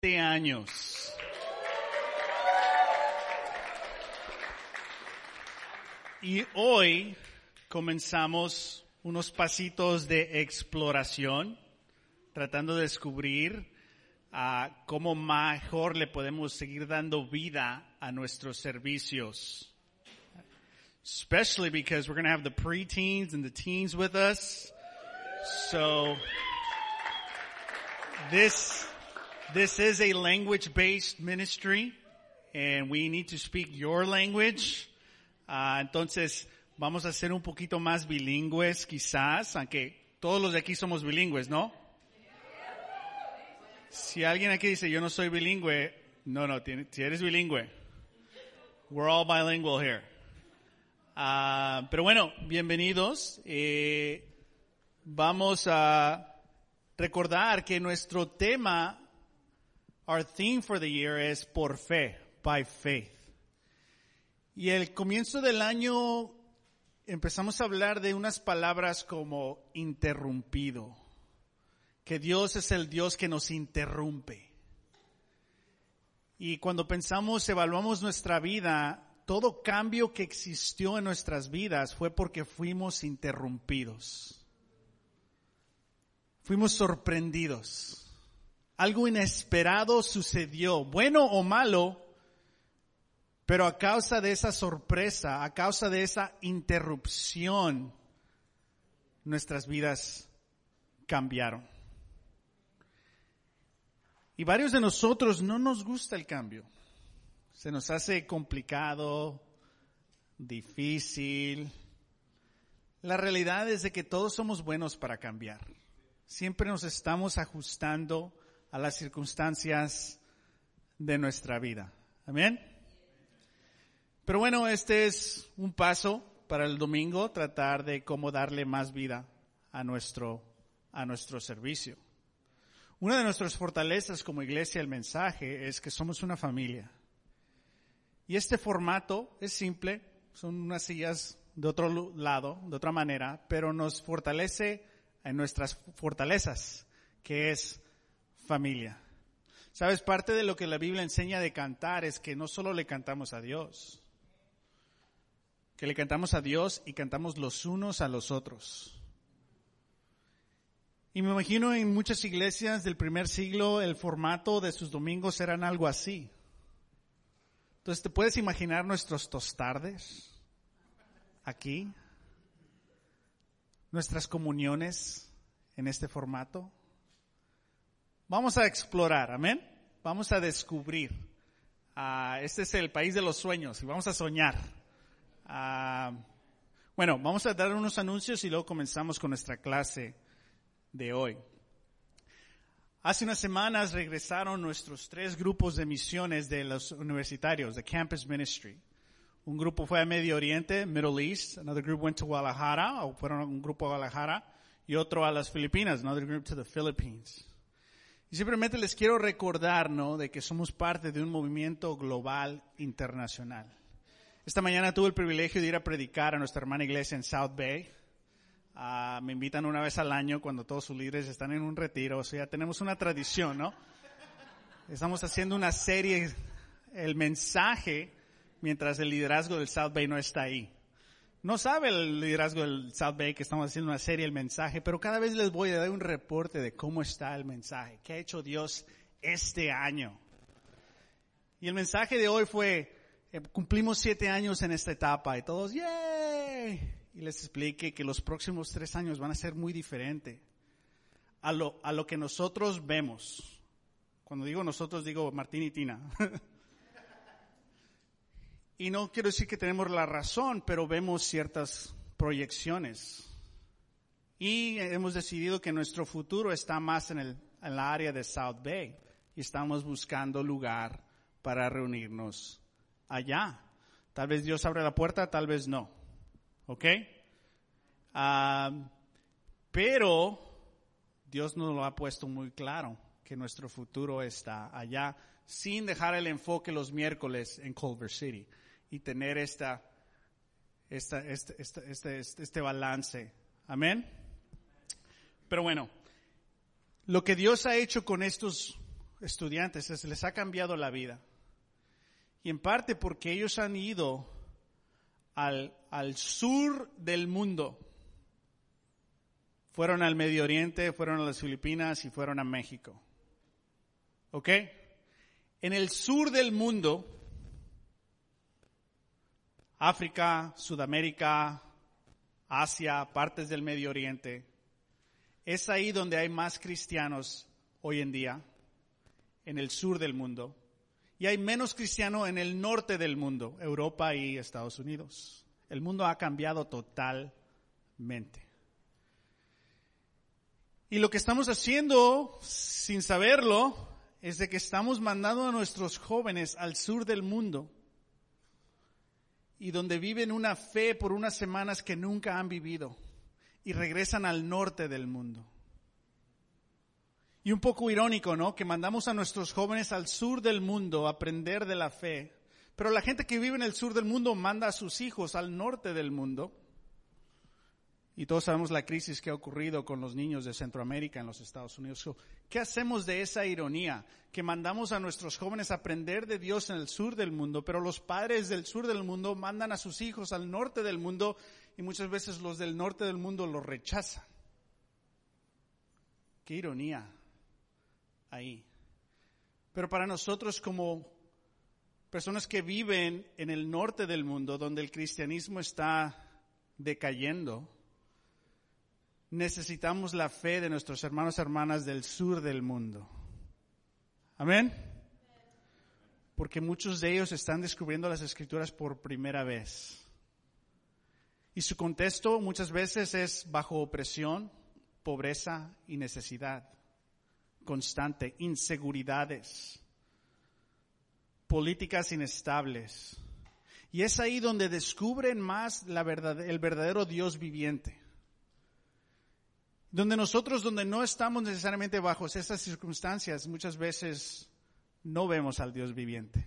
años. Y hoy comenzamos unos pasitos de exploración, tratando de descubrir uh, cómo mejor le podemos seguir dando vida a nuestros servicios. Especially because we're going to have the preteens and the teens with us. So this this is a language-based ministry, and we need to speak your language. Uh, entonces, vamos a ser un poquito más bilingües, quizás, aunque todos los de aquí somos bilingües, ¿no? Si alguien aquí dice, yo no soy bilingüe, no, no, si eres bilingüe. We're all bilingual here. Uh, pero bueno, bienvenidos. Eh, vamos a recordar que nuestro tema Our theme for the year es por fe, by faith. Y el comienzo del año empezamos a hablar de unas palabras como interrumpido, que Dios es el Dios que nos interrumpe. Y cuando pensamos, evaluamos nuestra vida, todo cambio que existió en nuestras vidas fue porque fuimos interrumpidos. Fuimos sorprendidos algo inesperado sucedió, bueno o malo, pero a causa de esa sorpresa, a causa de esa interrupción, nuestras vidas cambiaron. Y varios de nosotros no nos gusta el cambio. Se nos hace complicado, difícil. La realidad es de que todos somos buenos para cambiar. Siempre nos estamos ajustando a las circunstancias de nuestra vida. Amén. Pero bueno, este es un paso para el domingo, tratar de cómo darle más vida a nuestro, a nuestro servicio. Una de nuestras fortalezas como iglesia, el mensaje, es que somos una familia. Y este formato es simple, son unas sillas de otro lado, de otra manera, pero nos fortalece en nuestras fortalezas, que es familia. Sabes, parte de lo que la Biblia enseña de cantar es que no solo le cantamos a Dios, que le cantamos a Dios y cantamos los unos a los otros. Y me imagino en muchas iglesias del primer siglo el formato de sus domingos eran algo así. Entonces, ¿te puedes imaginar nuestros tostardes aquí? Nuestras comuniones en este formato. Vamos a explorar, amén. Vamos a descubrir. Uh, este es el país de los sueños y vamos a soñar. Uh, bueno, vamos a dar unos anuncios y luego comenzamos con nuestra clase de hoy. Hace unas semanas regresaron nuestros tres grupos de misiones de los universitarios, de Campus Ministry. Un grupo fue a Medio Oriente, Middle East, another group went to Guadalajara, o fueron un grupo a Guadalajara, y otro a las Filipinas, another group to the Philippines. Y simplemente les quiero recordar, ¿no? De que somos parte de un movimiento global internacional. Esta mañana tuve el privilegio de ir a predicar a nuestra hermana iglesia en South Bay. Uh, me invitan una vez al año cuando todos sus líderes están en un retiro. O sea, tenemos una tradición, ¿no? Estamos haciendo una serie, el mensaje, mientras el liderazgo del South Bay no está ahí. No sabe el liderazgo del South Bay que estamos haciendo una serie, el mensaje, pero cada vez les voy a dar un reporte de cómo está el mensaje, qué ha hecho Dios este año. Y el mensaje de hoy fue, eh, cumplimos siete años en esta etapa y todos, ¡yay! Y les expliqué que los próximos tres años van a ser muy diferentes a lo, a lo que nosotros vemos. Cuando digo nosotros, digo Martín y Tina. Y no quiero decir que tenemos la razón, pero vemos ciertas proyecciones. Y hemos decidido que nuestro futuro está más en, el, en la área de South Bay. Y estamos buscando lugar para reunirnos allá. Tal vez Dios abre la puerta, tal vez no. ¿Ok? Uh, pero Dios nos lo ha puesto muy claro, que nuestro futuro está allá, sin dejar el enfoque los miércoles en Culver City y tener esta, esta, este, este, este, este balance. Amén. Pero bueno, lo que Dios ha hecho con estos estudiantes se les ha cambiado la vida. Y en parte porque ellos han ido al, al sur del mundo. Fueron al Medio Oriente, fueron a las Filipinas y fueron a México. ¿Ok? En el sur del mundo, África, Sudamérica, Asia, partes del Medio Oriente, es ahí donde hay más cristianos hoy en día, en el sur del mundo, y hay menos cristianos en el norte del mundo, Europa y Estados Unidos. El mundo ha cambiado totalmente. Y lo que estamos haciendo, sin saberlo, es de que estamos mandando a nuestros jóvenes al sur del mundo y donde viven una fe por unas semanas que nunca han vivido y regresan al norte del mundo. Y un poco irónico, ¿no? Que mandamos a nuestros jóvenes al sur del mundo a aprender de la fe, pero la gente que vive en el sur del mundo manda a sus hijos al norte del mundo y todos sabemos la crisis que ha ocurrido con los niños de Centroamérica en los Estados Unidos. ¿Qué hacemos de esa ironía? Que mandamos a nuestros jóvenes a aprender de Dios en el sur del mundo, pero los padres del sur del mundo mandan a sus hijos al norte del mundo y muchas veces los del norte del mundo los rechazan. Qué ironía ahí. Pero para nosotros como personas que viven en el norte del mundo, donde el cristianismo está decayendo, necesitamos la fe de nuestros hermanos y hermanas del sur del mundo. Amén. Porque muchos de ellos están descubriendo las escrituras por primera vez. Y su contexto muchas veces es bajo opresión, pobreza y necesidad constante, inseguridades, políticas inestables. Y es ahí donde descubren más la verdad, el verdadero Dios viviente. Donde nosotros, donde no estamos necesariamente bajo esas circunstancias, muchas veces no vemos al Dios viviente.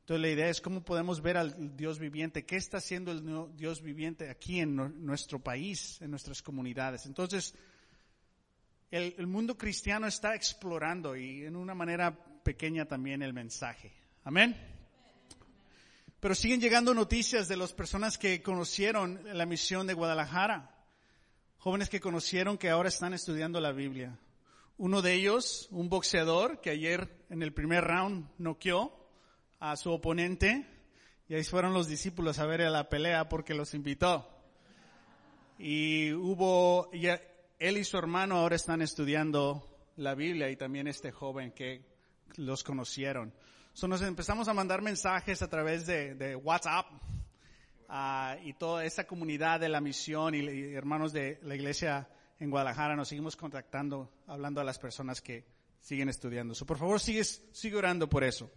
Entonces la idea es cómo podemos ver al Dios viviente, qué está haciendo el Dios viviente aquí en nuestro país, en nuestras comunidades. Entonces, el, el mundo cristiano está explorando y en una manera pequeña también el mensaje. Amén. Pero siguen llegando noticias de las personas que conocieron la misión de Guadalajara jóvenes que conocieron que ahora están estudiando la Biblia. Uno de ellos, un boxeador que ayer en el primer round noqueó a su oponente y ahí fueron los discípulos a ver a la pelea porque los invitó. Y hubo, él y su hermano ahora están estudiando la Biblia y también este joven que los conocieron. So nos empezamos a mandar mensajes a través de WhatsApp Ah, y toda esa comunidad de la misión y, hermanos de la iglesia en Guadalajara nos seguimos contactando, hablando a las personas que siguen estudiando. por favor, sigues, sigue orando por eso.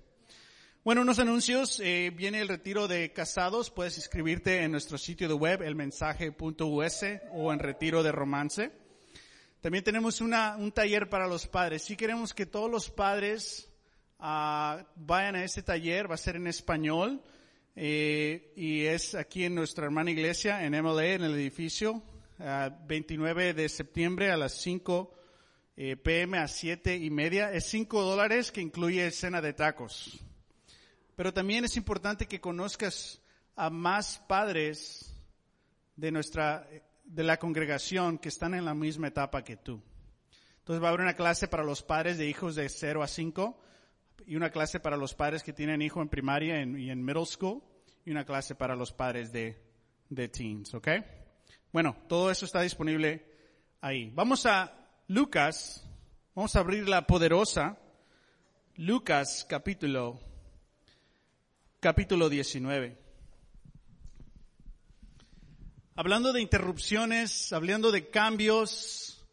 Bueno, unos anuncios. Eh, viene el retiro de casados. Puedes inscribirte en nuestro sitio de web, elmensaje.us o en retiro de romance. También tenemos una, un taller para los padres. Si queremos que todos los padres ah, vayan a ese taller, va a ser en español. Eh, y es aquí en nuestra hermana iglesia, en MLA, en el edificio, 29 de septiembre a las 5 eh, pm a 7 y media. Es 5 dólares que incluye cena de tacos. Pero también es importante que conozcas a más padres de nuestra, de la congregación que están en la misma etapa que tú. Entonces va a haber una clase para los padres de hijos de 0 a 5 y una clase para los padres que tienen hijo en primaria y en middle school y una clase para los padres de, de teens, ¿ok? Bueno, todo eso está disponible ahí. Vamos a Lucas, vamos a abrir la poderosa Lucas capítulo, capítulo 19. Hablando de interrupciones, hablando de cambios,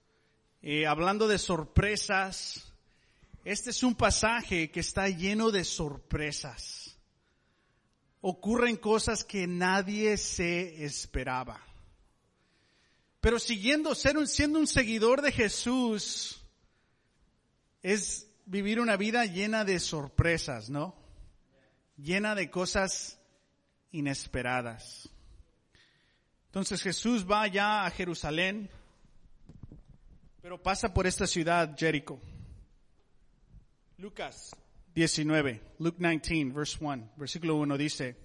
eh, hablando de sorpresas, este es un pasaje que está lleno de sorpresas. Ocurren cosas que nadie se esperaba. Pero siguiendo, siendo un seguidor de Jesús, es vivir una vida llena de sorpresas, ¿no? Llena de cosas inesperadas. Entonces Jesús va ya a Jerusalén, pero pasa por esta ciudad, Jericho. Lucas 19, Luke 19, verse 1, versículo 1 dice,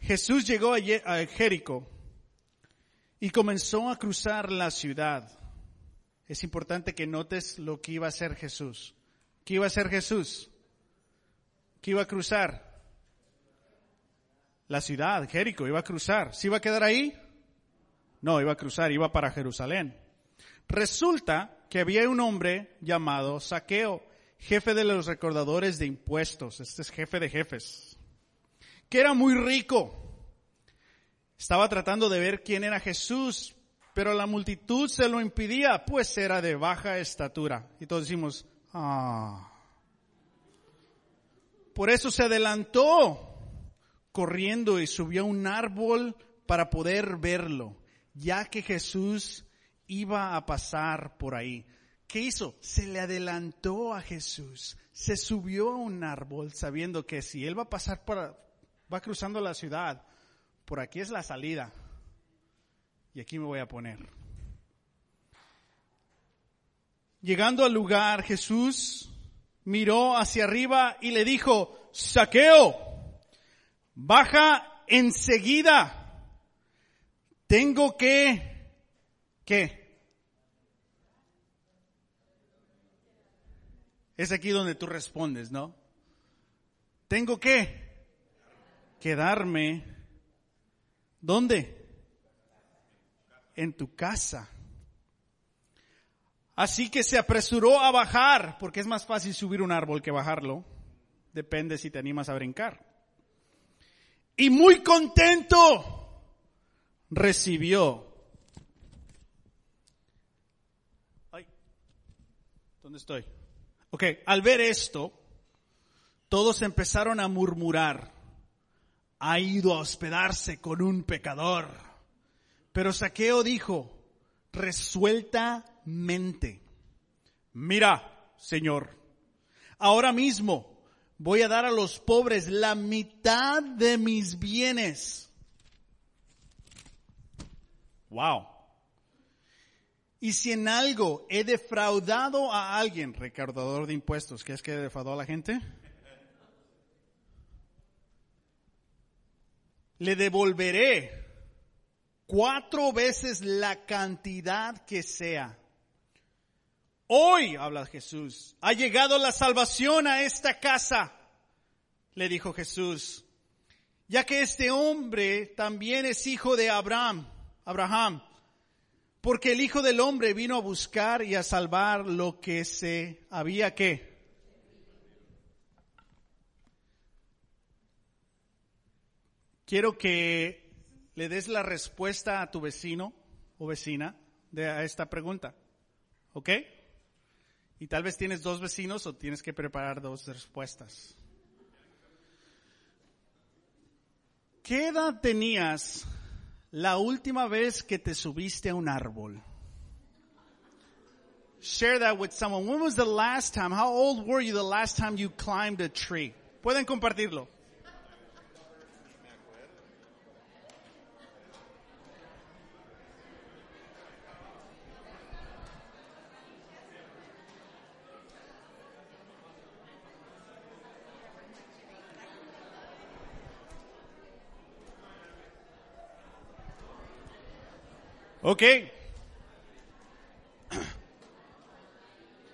Jesús llegó a Jericó y comenzó a cruzar la ciudad. Es importante que notes lo que iba a hacer Jesús. ¿Qué iba a hacer Jesús? ¿Qué iba a cruzar? La ciudad, Jericó, iba a cruzar. ¿Se iba a quedar ahí? No, iba a cruzar, iba para Jerusalén. Resulta que había un hombre llamado Saqueo, jefe de los recordadores de impuestos. Este es jefe de jefes. Que era muy rico. Estaba tratando de ver quién era Jesús, pero la multitud se lo impidía, pues era de baja estatura. Y todos decimos, ah. Por eso se adelantó corriendo y subió a un árbol para poder verlo, ya que Jesús iba a pasar por ahí. ¿Qué hizo? Se le adelantó a Jesús, se subió a un árbol sabiendo que si él va a pasar por, va cruzando la ciudad, por aquí es la salida y aquí me voy a poner. Llegando al lugar, Jesús miró hacia arriba y le dijo, Saqueo, baja enseguida. Tengo que, ¿qué? Es aquí donde tú respondes, ¿no? Tengo que quedarme. ¿Dónde? En tu casa. Así que se apresuró a bajar, porque es más fácil subir un árbol que bajarlo. Depende si te animas a brincar. Y muy contento recibió. Ay, ¿dónde estoy? Ok, al ver esto, todos empezaron a murmurar. Ha ido a hospedarse con un pecador. Pero Saqueo dijo, resueltamente, mira, Señor, ahora mismo voy a dar a los pobres la mitad de mis bienes. Wow. Y si en algo he defraudado a alguien, recaudador de impuestos, ¿qué es que defraudó a la gente? Le devolveré cuatro veces la cantidad que sea. Hoy, habla Jesús, ha llegado la salvación a esta casa, le dijo Jesús, ya que este hombre también es hijo de Abraham, Abraham, porque el Hijo del Hombre vino a buscar y a salvar lo que se había que. Quiero que le des la respuesta a tu vecino o vecina de a esta pregunta. ¿Ok? Y tal vez tienes dos vecinos o tienes que preparar dos respuestas. ¿Qué edad tenías la última vez que te subiste a un árbol? Share that with someone. When was the last time? How old were you the last time you climbed a tree? Pueden compartirlo. Ok.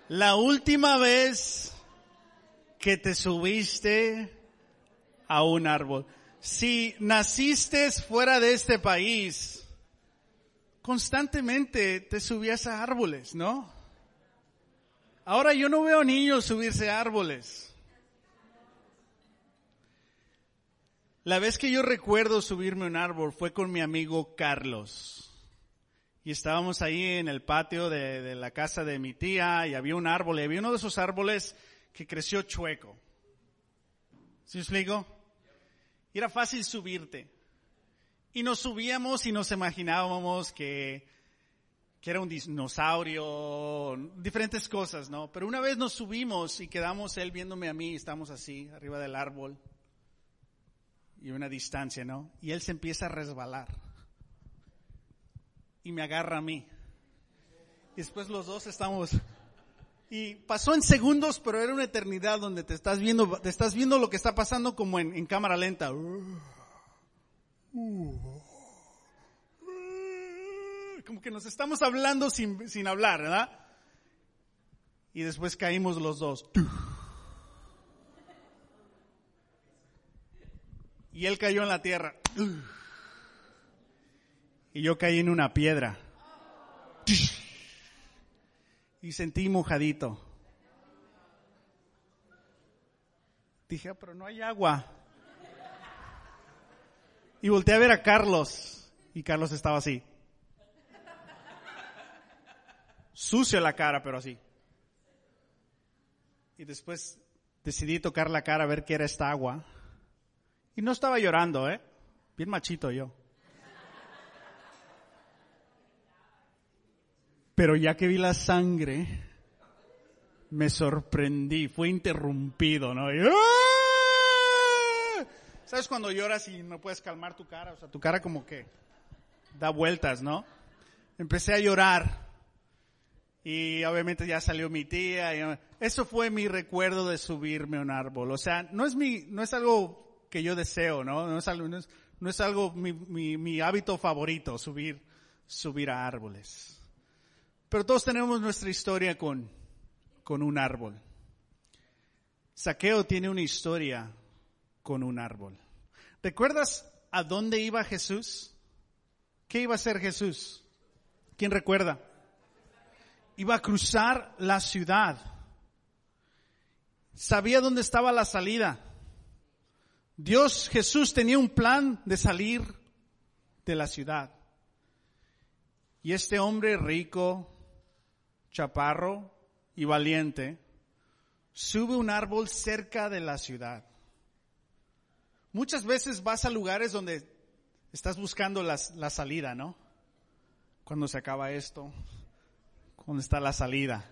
La última vez que te subiste a un árbol. Si naciste fuera de este país, constantemente te subías a árboles, ¿no? Ahora yo no veo niños subirse a árboles. La vez que yo recuerdo subirme a un árbol fue con mi amigo Carlos. Y estábamos ahí en el patio de, la casa de mi tía y había un árbol y había uno de esos árboles que creció chueco. ¿Sí explico? Y era fácil subirte. Y nos subíamos y nos imaginábamos que, que era un dinosaurio, diferentes cosas, ¿no? Pero una vez nos subimos y quedamos él viéndome a mí, estamos así, arriba del árbol y una distancia, ¿no? Y él se empieza a resbalar y me agarra a mí. Y después los dos estamos Y pasó en segundos, pero era una eternidad donde te estás viendo, te estás viendo lo que está pasando como en, en cámara lenta. Como que nos estamos hablando sin, sin hablar, ¿verdad? Y después caímos los dos. Y él cayó en la tierra. Y yo caí en una piedra. Y sentí mojadito. Dije, ah, pero no hay agua. Y volteé a ver a Carlos. Y Carlos estaba así. Sucio la cara, pero así. Y después decidí tocar la cara a ver qué era esta agua. Y no estaba llorando, ¿eh? Bien machito yo. Pero ya que vi la sangre, me sorprendí, fue interrumpido, ¿no? ¡ah! ¿Sabes cuando lloras y no puedes calmar tu cara? O sea, tu cara como que da vueltas, ¿no? Empecé a llorar. Y obviamente ya salió mi tía. eso fue mi recuerdo de subirme a un árbol. O sea, no es mi, no es algo que yo deseo, ¿no? No es algo, no es, no es algo mi, mi, mi hábito favorito, subir, subir a árboles. Pero todos tenemos nuestra historia con, con un árbol. Saqueo tiene una historia con un árbol. ¿Recuerdas a dónde iba Jesús? ¿Qué iba a hacer Jesús? ¿Quién recuerda? Iba a cruzar la ciudad. Sabía dónde estaba la salida. Dios, Jesús tenía un plan de salir de la ciudad. Y este hombre rico, chaparro y valiente, sube un árbol cerca de la ciudad. Muchas veces vas a lugares donde estás buscando la salida, ¿no? Cuando se acaba esto, ¿dónde está la salida?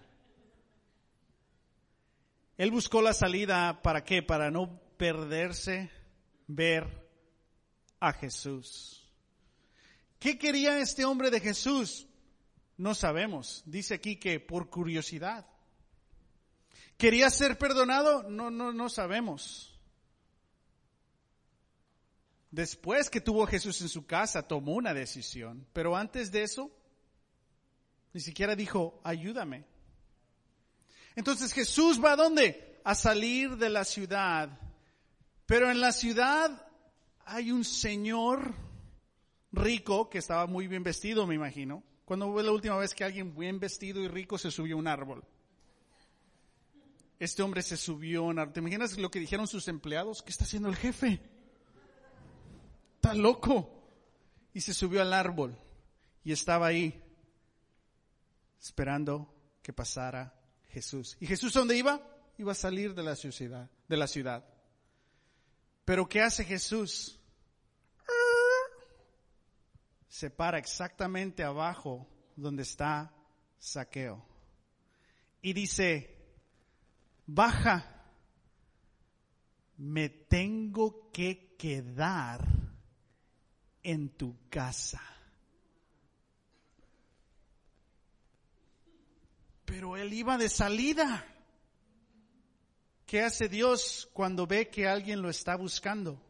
Él buscó la salida para qué? Para no perderse ver a Jesús. ¿Qué quería este hombre de Jesús? No sabemos. Dice aquí que por curiosidad. ¿Quería ser perdonado? No, no, no sabemos. Después que tuvo Jesús en su casa, tomó una decisión. Pero antes de eso, ni siquiera dijo, ayúdame. Entonces Jesús va a dónde? A salir de la ciudad. Pero en la ciudad hay un señor rico que estaba muy bien vestido, me imagino cuando fue la última vez que alguien bien vestido y rico se subió a un árbol? Este hombre se subió a un árbol. ¿Te imaginas lo que dijeron sus empleados? ¿Qué está haciendo el jefe? Está loco. Y se subió al árbol y estaba ahí esperando que pasara Jesús. ¿Y Jesús dónde iba? Iba a salir de la ciudad, de la ciudad. Pero ¿qué hace Jesús? Se para exactamente abajo donde está Saqueo. Y dice, baja, me tengo que quedar en tu casa. Pero él iba de salida. ¿Qué hace Dios cuando ve que alguien lo está buscando?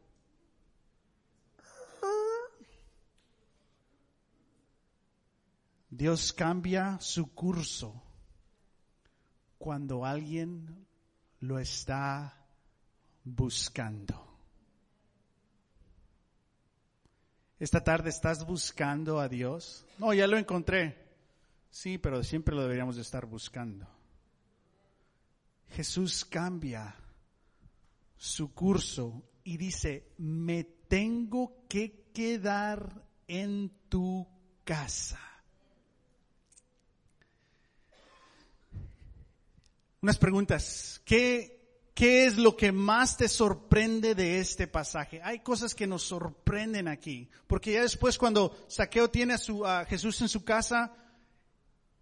Dios cambia su curso cuando alguien lo está buscando. Esta tarde estás buscando a Dios. No, ya lo encontré. Sí, pero siempre lo deberíamos de estar buscando. Jesús cambia su curso y dice, me tengo que quedar en tu casa. Unas preguntas. ¿Qué, ¿Qué es lo que más te sorprende de este pasaje? Hay cosas que nos sorprenden aquí, porque ya después cuando Saqueo tiene a, su, a Jesús en su casa,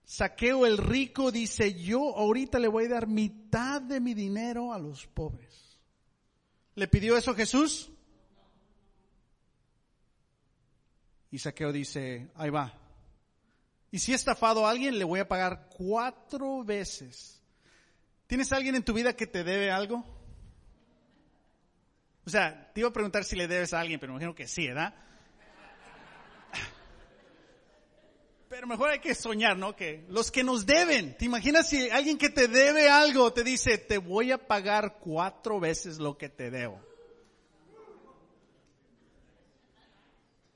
Saqueo el rico dice, yo ahorita le voy a dar mitad de mi dinero a los pobres. ¿Le pidió eso Jesús? Y Saqueo dice, ahí va. Y si he estafado a alguien, le voy a pagar cuatro veces ¿Tienes alguien en tu vida que te debe algo? O sea, te iba a preguntar si le debes a alguien, pero imagino que sí, ¿verdad? Pero mejor hay que soñar, ¿no? Que los que nos deben, ¿te imaginas si alguien que te debe algo te dice, te voy a pagar cuatro veces lo que te debo?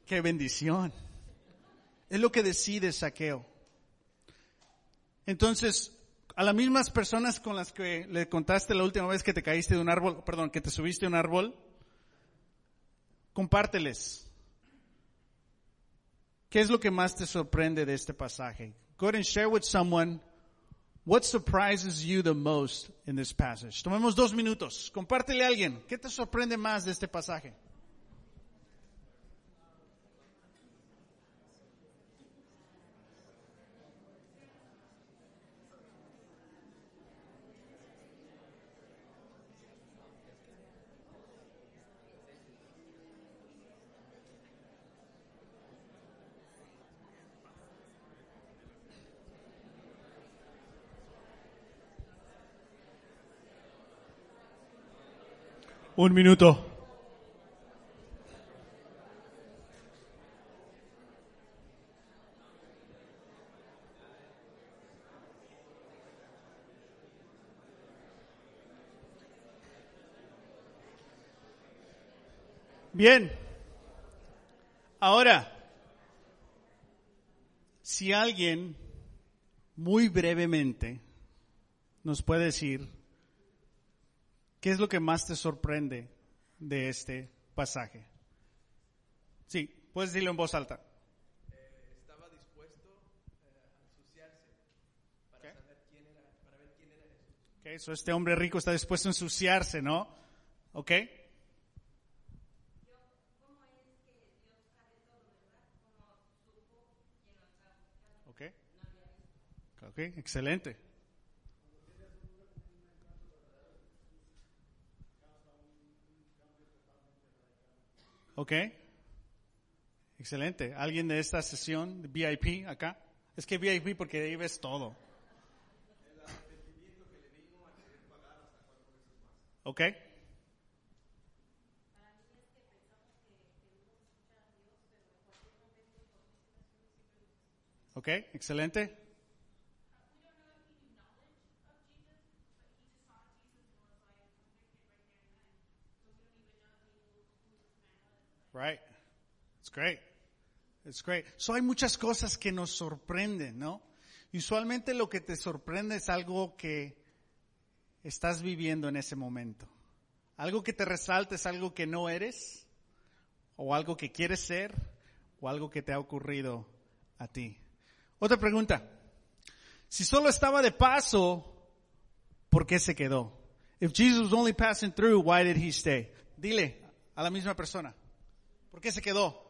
Qué bendición. Es lo que decide Saqueo. Entonces, a las mismas personas con las que le contaste la última vez que te caíste de un árbol, perdón, que te subiste a un árbol, compárteles. ¿Qué es lo que más te sorprende de este pasaje? Go ahead and share with someone what surprises you the most in this passage. Tomemos dos minutos. Compártele a alguien. ¿Qué te sorprende más de este pasaje? Un minuto. Bien. Ahora, si alguien muy brevemente nos puede decir ¿Qué es lo que más te sorprende de este pasaje? Sí, puedes decirlo en voz alta. Eh, estaba dispuesto eh, a ensuciarse para saber quién era, para ver quién era Jesús. Okay, so este hombre rico está dispuesto a ensuciarse, ¿no? Ok. Ok, excelente. Ok. Excelente. ¿Alguien de esta sesión, VIP acá? Es que VIP porque ahí ves todo. Ok. Ok, excelente. It's great. It's great. So hay muchas cosas que nos sorprenden, ¿no? Usualmente lo que te sorprende es algo que estás viviendo en ese momento. Algo que te resalta es algo que no eres, o algo que quieres ser, o algo que te ha ocurrido a ti. Otra pregunta. Si solo estaba de paso, ¿por qué se quedó? If Jesus was only passing through, why did he stay? Dile a la misma persona. ¿Por qué se quedó?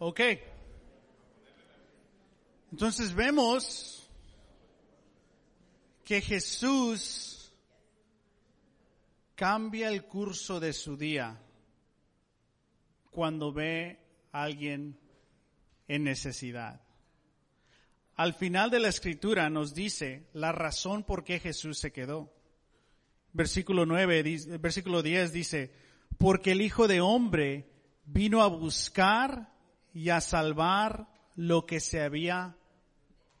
Okay. Entonces vemos que Jesús cambia el curso de su día cuando ve a alguien en necesidad. Al final de la escritura nos dice la razón por qué Jesús se quedó. Versículo 9, versículo 10 dice, porque el Hijo de Hombre vino a buscar y a salvar lo que se había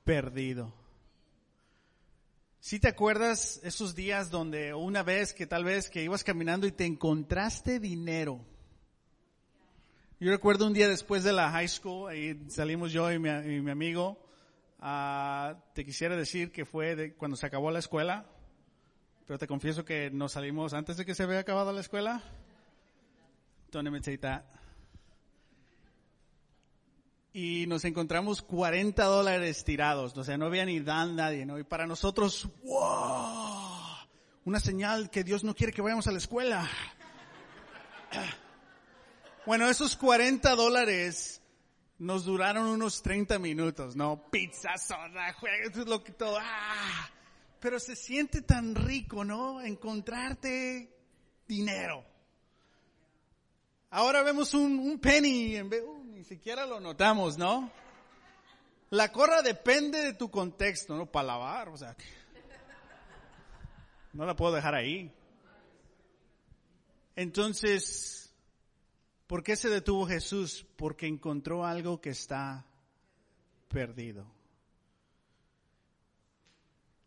perdido. Si te acuerdas esos días donde una vez que tal vez que ibas caminando y te encontraste dinero? Yo recuerdo un día después de la high school, ahí salimos yo y mi, amigo, uh, te quisiera decir que fue cuando se acabó la escuela, pero te confieso que nos salimos antes de que se había acabado la escuela. Don't say that y nos encontramos 40 dólares tirados, o sea, no había ni dan nadie, ¿no? Y para nosotros, wow, una señal que Dios no quiere que vayamos a la escuela. Bueno, esos 40 dólares nos duraron unos 30 minutos, ¿no? Pizza, soda, juegos, lo que todo. ¡ah! Pero se siente tan rico, ¿no? Encontrarte dinero. Ahora vemos un, un penny, en vez, ni siquiera lo notamos, ¿no? La corra depende de tu contexto, ¿no? Para lavar, o sea, no la puedo dejar ahí. Entonces, ¿por qué se detuvo Jesús? Porque encontró algo que está perdido.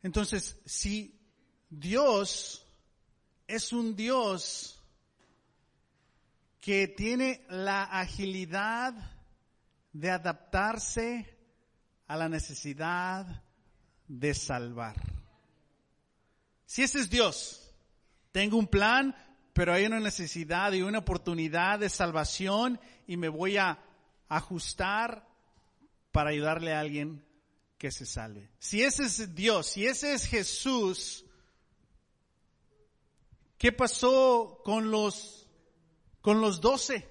Entonces, si Dios es un Dios que tiene la agilidad de adaptarse a la necesidad de salvar. Si ese es Dios, tengo un plan, pero hay una necesidad y una oportunidad de salvación y me voy a ajustar para ayudarle a alguien que se salve. Si ese es Dios, si ese es Jesús, ¿qué pasó con los, con los doce?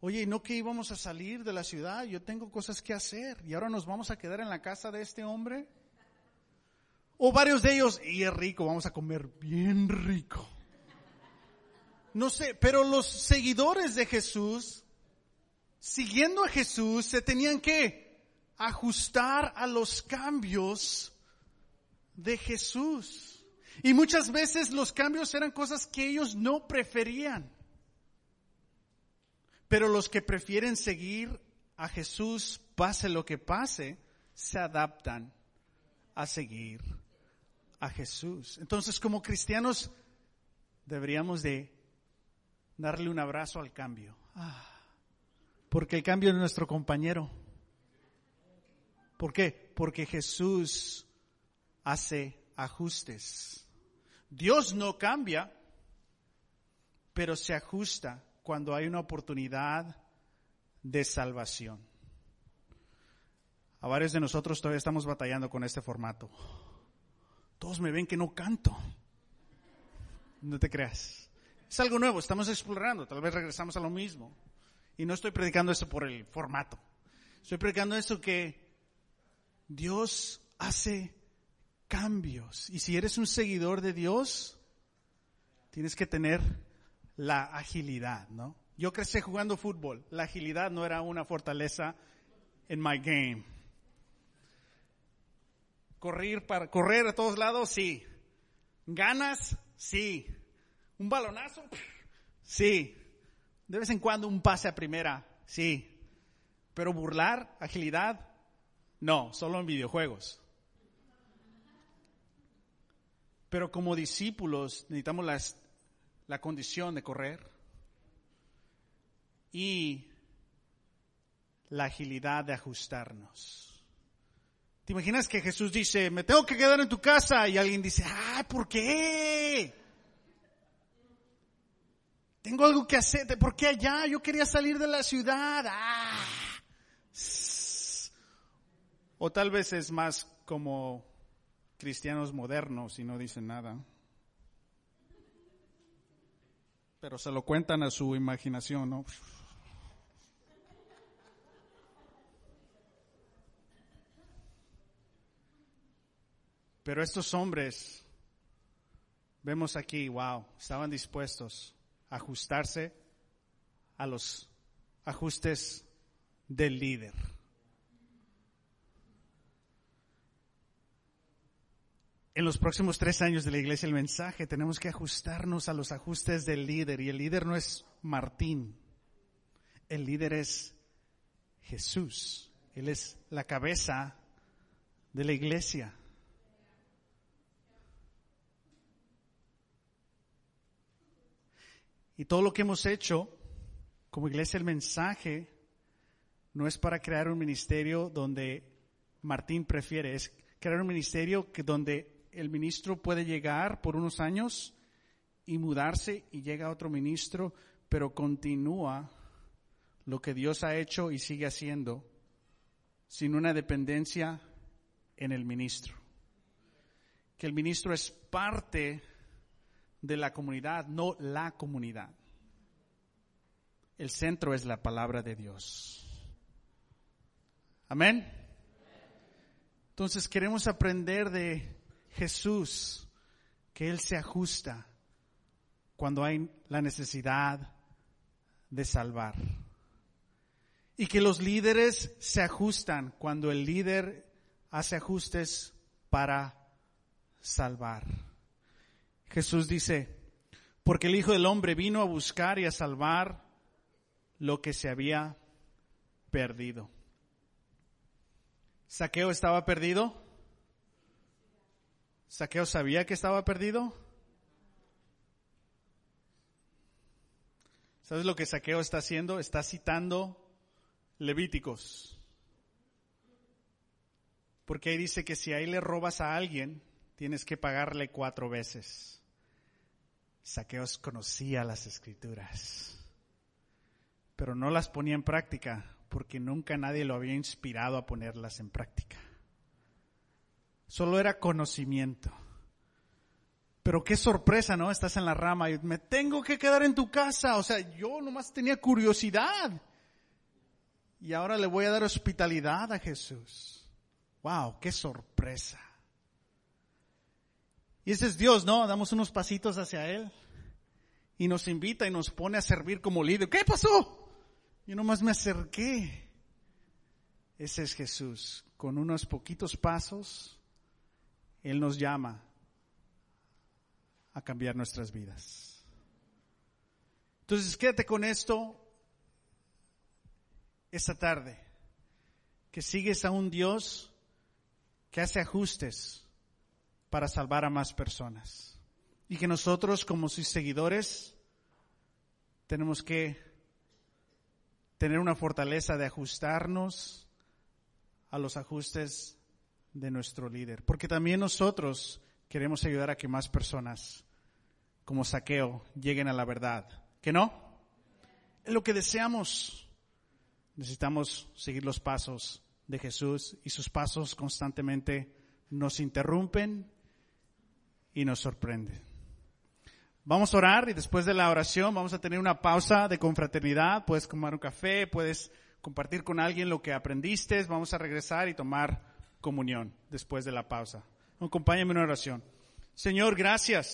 Oye, ¿no que íbamos a salir de la ciudad? Yo tengo cosas que hacer y ahora nos vamos a quedar en la casa de este hombre. O varios de ellos, y es rico, vamos a comer bien rico. No sé, pero los seguidores de Jesús, siguiendo a Jesús, se tenían que ajustar a los cambios de Jesús. Y muchas veces los cambios eran cosas que ellos no preferían. Pero los que prefieren seguir a Jesús, pase lo que pase, se adaptan a seguir a Jesús. Entonces, como cristianos, deberíamos de darle un abrazo al cambio. Ah, porque el cambio es nuestro compañero. ¿Por qué? Porque Jesús hace ajustes. Dios no cambia, pero se ajusta cuando hay una oportunidad de salvación. A varios de nosotros todavía estamos batallando con este formato. Todos me ven que no canto. No te creas. Es algo nuevo, estamos explorando, tal vez regresamos a lo mismo. Y no estoy predicando eso por el formato. Estoy predicando eso que Dios hace cambios. Y si eres un seguidor de Dios, tienes que tener la agilidad, ¿no? Yo crecí jugando fútbol. La agilidad no era una fortaleza en my game. Correr para correr a todos lados, sí. Ganas, sí. ¿Un balonazo? Sí. De vez en cuando un pase a primera, sí. Pero burlar, agilidad, no, solo en videojuegos. Pero como discípulos necesitamos las, la condición de correr y la agilidad de ajustarnos. ¿Te imaginas que Jesús dice, me tengo que quedar en tu casa? Y alguien dice, ay, ¿por qué? Tengo algo que hacer. ¿Por qué allá? Yo quería salir de la ciudad. Ah. O tal vez es más como cristianos modernos y no dicen nada. Pero se lo cuentan a su imaginación, ¿no? Pero estos hombres, vemos aquí, wow, estaban dispuestos ajustarse a los ajustes del líder. En los próximos tres años de la iglesia el mensaje tenemos que ajustarnos a los ajustes del líder y el líder no es Martín, el líder es Jesús, Él es la cabeza de la iglesia. Y todo lo que hemos hecho como iglesia, el mensaje no es para crear un ministerio donde Martín prefiere, es crear un ministerio que donde el ministro puede llegar por unos años y mudarse y llega otro ministro, pero continúa lo que Dios ha hecho y sigue haciendo sin una dependencia en el ministro. Que el ministro es parte de la comunidad, no la comunidad. el centro es la palabra de Dios. Amén. Entonces queremos aprender de Jesús que Él se ajusta cuando hay la necesidad de salvar. Y que los líderes se ajustan cuando el líder hace ajustes para salvar. Jesús dice, porque el Hijo del Hombre vino a buscar y a salvar lo que se había perdido. ¿Saqueo estaba perdido? ¿Saqueo sabía que estaba perdido? ¿Sabes lo que Saqueo está haciendo? Está citando Levíticos. Porque ahí dice que si ahí le robas a alguien, tienes que pagarle cuatro veces. Saqueos conocía las escrituras, pero no las ponía en práctica porque nunca nadie lo había inspirado a ponerlas en práctica. Solo era conocimiento. Pero qué sorpresa, ¿no? Estás en la rama y me tengo que quedar en tu casa. O sea, yo nomás tenía curiosidad. Y ahora le voy a dar hospitalidad a Jesús. Wow, qué sorpresa. Y ese es Dios, ¿no? Damos unos pasitos hacia Él y nos invita y nos pone a servir como líder. ¿Qué pasó? Yo nomás me acerqué. Ese es Jesús. Con unos poquitos pasos, Él nos llama a cambiar nuestras vidas. Entonces, quédate con esto esta tarde, que sigues a un Dios que hace ajustes para salvar a más personas. Y que nosotros como sus seguidores tenemos que tener una fortaleza de ajustarnos a los ajustes de nuestro líder. Porque también nosotros queremos ayudar a que más personas como saqueo lleguen a la verdad. ¿Que no? Es lo que deseamos. Necesitamos seguir los pasos de Jesús y sus pasos constantemente nos interrumpen y nos sorprende. Vamos a orar y después de la oración vamos a tener una pausa de confraternidad. Puedes tomar un café, puedes compartir con alguien lo que aprendiste. Vamos a regresar y tomar comunión después de la pausa. Acompáñame en una oración. Señor, gracias.